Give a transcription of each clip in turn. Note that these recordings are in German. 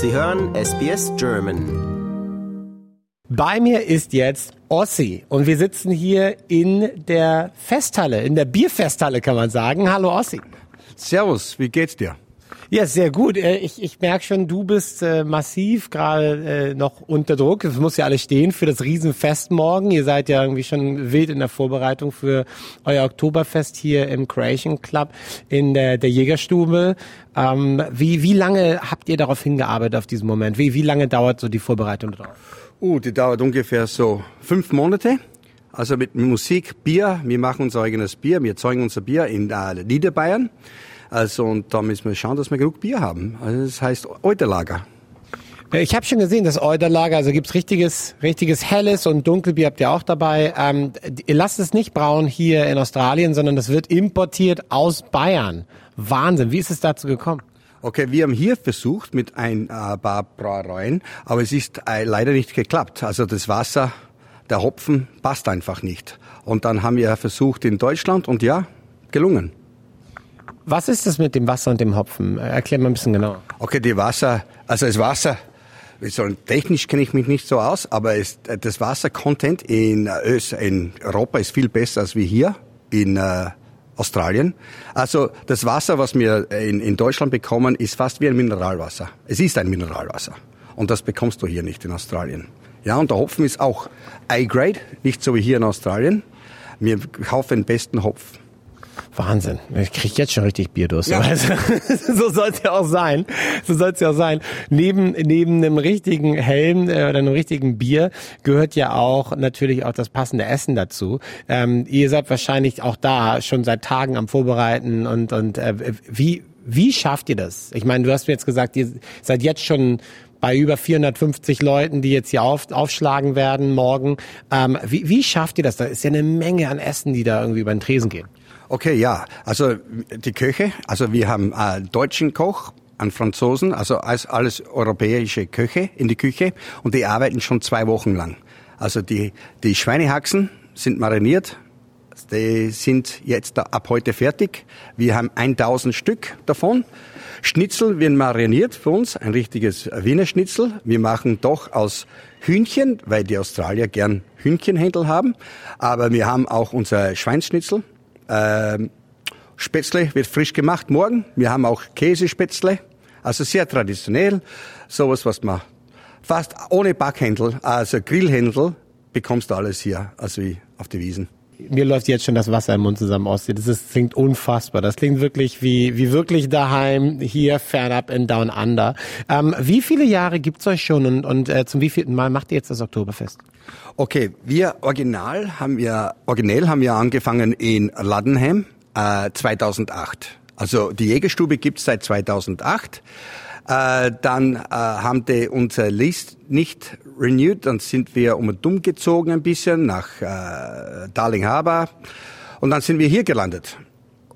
Sie hören SBS German. Bei mir ist jetzt Ossi und wir sitzen hier in der Festhalle, in der Bierfesthalle kann man sagen. Hallo Ossi. Servus, wie geht's dir? Ja, sehr gut. Äh, ich, ich merke schon, du bist äh, massiv gerade äh, noch unter Druck. Es muss ja alles stehen für das Riesenfest morgen. Ihr seid ja irgendwie schon wild in der Vorbereitung für euer Oktoberfest hier im Creation Club in der, der Jägerstube. Ähm, wie, wie lange habt ihr darauf hingearbeitet auf diesen Moment? Wie, wie lange dauert so die Vorbereitung darauf? Uh, die dauert ungefähr so fünf Monate. Also mit Musik, Bier. Wir machen unser eigenes Bier. Wir zeugen unser Bier in äh, Niederbayern. Also und da müssen wir schauen, dass wir genug Bier haben. Also das heißt Euterlager. Äh, ich habe schon gesehen, das Euterlager, also gibt's richtiges, richtiges helles und Dunkelbier habt ihr auch dabei. Ähm, ihr lasst es nicht brauen hier in Australien, sondern das wird importiert aus Bayern. Wahnsinn, wie ist es dazu gekommen? Okay, wir haben hier versucht mit ein äh, paar Brauereien, aber es ist äh, leider nicht geklappt. Also das Wasser, der Hopfen passt einfach nicht. Und dann haben wir versucht in Deutschland und ja, gelungen. Was ist das mit dem Wasser und dem Hopfen? Erklär mal ein bisschen genauer. Okay, die Wasser, also das Wasser, technisch kenne ich mich nicht so aus, aber es, das Wassercontent in, Ös, in Europa ist viel besser als wie hier in äh, Australien. Also das Wasser, was wir in, in Deutschland bekommen, ist fast wie ein Mineralwasser. Es ist ein Mineralwasser. Und das bekommst du hier nicht in Australien. Ja, und der Hopfen ist auch A-Grade, nicht so wie hier in Australien. Wir kaufen den besten Hopfen. Wahnsinn. Ich kriege jetzt schon richtig Bierdurst. Ja. so soll es ja auch sein. So soll es ja auch sein. Neben, neben einem richtigen Helm äh, oder einem richtigen Bier gehört ja auch natürlich auch das passende Essen dazu. Ähm, ihr seid wahrscheinlich auch da schon seit Tagen am Vorbereiten und, und äh, wie, wie schafft ihr das? Ich meine, du hast mir jetzt gesagt, ihr seid jetzt schon bei über 450 Leuten, die jetzt hier auf, aufschlagen werden morgen. Ähm, wie, wie schafft ihr das? Da ist ja eine Menge an Essen, die da irgendwie über den Tresen gehen. Okay, ja. Also die Köche, also wir haben einen deutschen Koch, einen Franzosen, also alles, alles europäische Köche in die Küche und die arbeiten schon zwei Wochen lang. Also die, die Schweinehaxen sind mariniert, die sind jetzt ab heute fertig. Wir haben 1000 Stück davon. Schnitzel werden mariniert für uns, ein richtiges Wiener Schnitzel. Wir machen doch aus Hühnchen, weil die Australier gern Hühnchenhändel haben. Aber wir haben auch unser Schweinsschnitzel. Ähm, Spätzle wird frisch gemacht morgen. Wir haben auch Käsespätzle. Also sehr traditionell. Sowas, was man fast ohne Backhändel, also Grillhändel, bekommst du alles hier, also wie auf die Wiesen mir läuft jetzt schon das Wasser im Mund zusammen aus. Das, ist, das klingt unfassbar. Das klingt wirklich wie, wie wirklich daheim, hier fernab in Down Under. Ähm, wie viele Jahre gibt's euch schon und, und äh, zum wievielten Mal macht ihr jetzt das Oktoberfest? Okay, wir original haben wir, originell haben wir angefangen in Ladenham äh, 2008. Also die Jägerstube gibt's seit 2008. Äh, dann äh, haben die unser List nicht renewed, dann sind wir um dumm gezogen ein bisschen nach äh, Darling Harbour und dann sind wir hier gelandet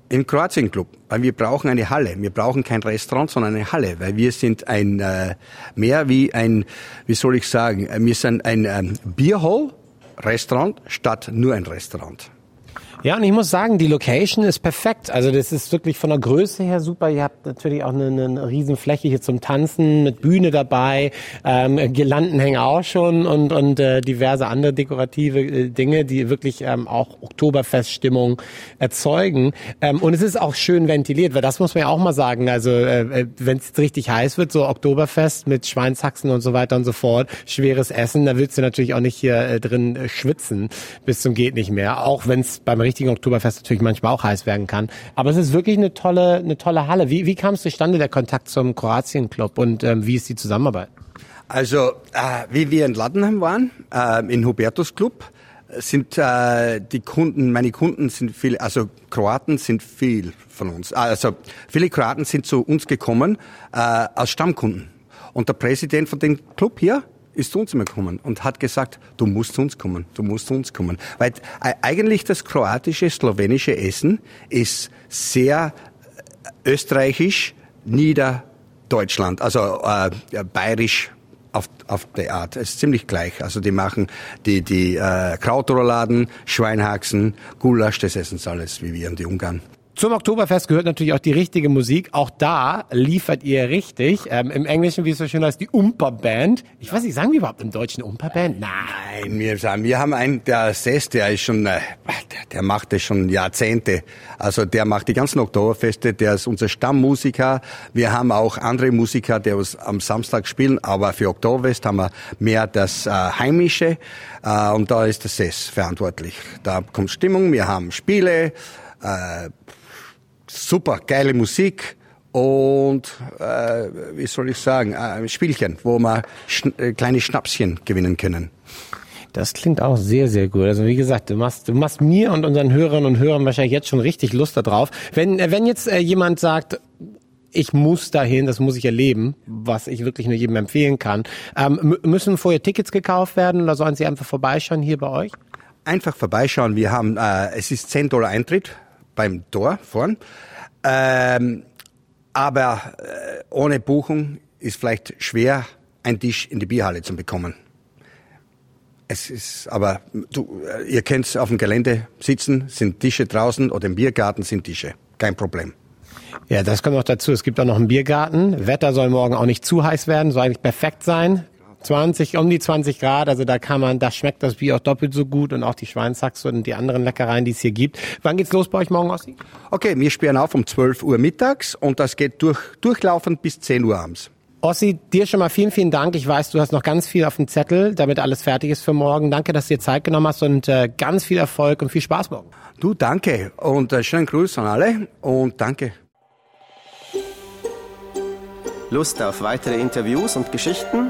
im Kroatien Club, weil wir brauchen eine Halle. Wir brauchen kein Restaurant, sondern eine Halle, weil wir sind ein äh, mehr wie ein, wie soll ich sagen, wir sind ein ähm, Bierhall Restaurant statt nur ein Restaurant. Ja, und ich muss sagen, die Location ist perfekt. Also das ist wirklich von der Größe her super. Ihr habt natürlich auch eine, eine riesen Fläche hier zum Tanzen mit Bühne dabei. Ähm, Girlanden hängen auch schon und, und äh, diverse andere dekorative äh, Dinge, die wirklich ähm, auch Oktoberfeststimmung erzeugen. Ähm, und es ist auch schön ventiliert, weil das muss man ja auch mal sagen. Also äh, äh wenn es richtig heiß wird, so Oktoberfest mit Schweinshaxen und so weiter und so fort, schweres Essen, da willst du natürlich auch nicht hier äh, drin äh, schwitzen bis zum geht nicht mehr. Auch wenn es beim Oktoberfest natürlich manchmal auch heiß werden kann. Aber es ist wirklich eine tolle, eine tolle Halle. Wie, wie kam es zustande, der Kontakt zum Kroatien-Club und ähm, wie ist die Zusammenarbeit? Also, äh, wie wir in Laddenheim waren, äh, in Hubertus Club, sind äh, die Kunden, meine Kunden sind viele, also Kroaten sind viel von uns. Also viele Kroaten sind zu uns gekommen äh, als Stammkunden. Und der Präsident von dem Club hier, ist zu uns gekommen und hat gesagt, du musst zu uns kommen, du musst zu uns kommen. Weil äh, eigentlich das kroatische, slowenische Essen ist sehr äh, österreichisch, Niederdeutschland, also äh, bayerisch auf, auf der Art. Es ist ziemlich gleich. Also die machen die, die äh, Krautrouladen, Schweinhaxen, Gulasch, das essen sie alles wie wir und die Ungarn. Zum Oktoberfest gehört natürlich auch die richtige Musik. Auch da liefert ihr richtig. Ähm, Im Englischen, wie es so schön heißt, die Umperband. Ich weiß nicht, sagen wir überhaupt im Deutschen Umperband? Nein. Wir sagen, wir haben einen, der Sess, der ist schon, äh, der, der macht das schon Jahrzehnte. Also der macht die ganzen Oktoberfeste, der ist unser Stammmusiker. Wir haben auch andere Musiker, die uns am Samstag spielen, aber für Oktoberfest haben wir mehr das äh, Heimische äh, und da ist der Sess verantwortlich. Da kommt Stimmung, wir haben Spiele, äh, super geile Musik und äh, wie soll ich sagen, äh, Spielchen, wo wir schn äh, kleine Schnapschen gewinnen können. Das klingt auch sehr, sehr gut. Also wie gesagt, du machst, du machst mir und unseren Hörerinnen und Hörern wahrscheinlich jetzt schon richtig Lust darauf. Wenn, äh, wenn jetzt äh, jemand sagt, ich muss dahin, das muss ich erleben, was ich wirklich nur jedem empfehlen kann. Ähm, müssen vorher Tickets gekauft werden oder sollen sie einfach vorbeischauen hier bei euch? Einfach vorbeischauen. Wir haben, äh, es ist 10 Dollar Eintritt beim Tor vorn. Ähm, aber äh, ohne Buchung ist vielleicht schwer, einen Tisch in die Bierhalle zu bekommen. Es ist, aber du, äh, ihr könnt auf dem Gelände sitzen, sind Tische draußen oder im Biergarten sind Tische. Kein Problem. Ja, das kommt noch dazu. Es gibt auch noch einen Biergarten. Wetter soll morgen auch nicht zu heiß werden, soll eigentlich perfekt sein. 20, um die 20 Grad, also da kann man, da schmeckt das Bier auch doppelt so gut und auch die Schweinshaxe und die anderen Leckereien, die es hier gibt. Wann geht's los bei euch morgen, Ossi? Okay, wir sperren auf um 12 Uhr mittags und das geht durch, durchlaufend bis 10 Uhr abends. Ossi, dir schon mal vielen, vielen Dank. Ich weiß, du hast noch ganz viel auf dem Zettel, damit alles fertig ist für morgen. Danke, dass du dir Zeit genommen hast und äh, ganz viel Erfolg und viel Spaß morgen. Du, danke und äh, schönen Gruß an alle und danke. Lust auf weitere Interviews und Geschichten?